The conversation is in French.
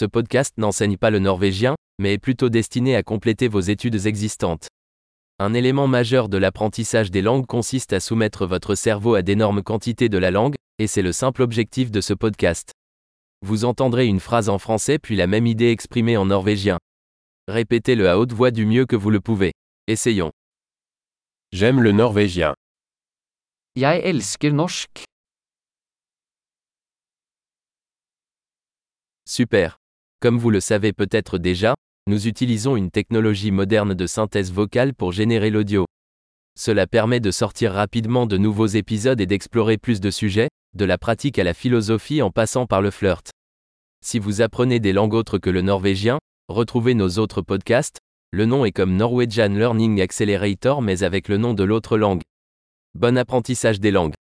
Ce podcast n'enseigne pas le norvégien, mais est plutôt destiné à compléter vos études existantes. Un élément majeur de l'apprentissage des langues consiste à soumettre votre cerveau à d'énormes quantités de la langue, et c'est le simple objectif de ce podcast. Vous entendrez une phrase en français puis la même idée exprimée en norvégien. Répétez-le à haute voix du mieux que vous le pouvez. Essayons. J'aime le norvégien. Jeg elsker norsk. Super. Comme vous le savez peut-être déjà, nous utilisons une technologie moderne de synthèse vocale pour générer l'audio. Cela permet de sortir rapidement de nouveaux épisodes et d'explorer plus de sujets, de la pratique à la philosophie en passant par le flirt. Si vous apprenez des langues autres que le norvégien, retrouvez nos autres podcasts, le nom est comme Norwegian Learning Accelerator mais avec le nom de l'autre langue. Bon apprentissage des langues.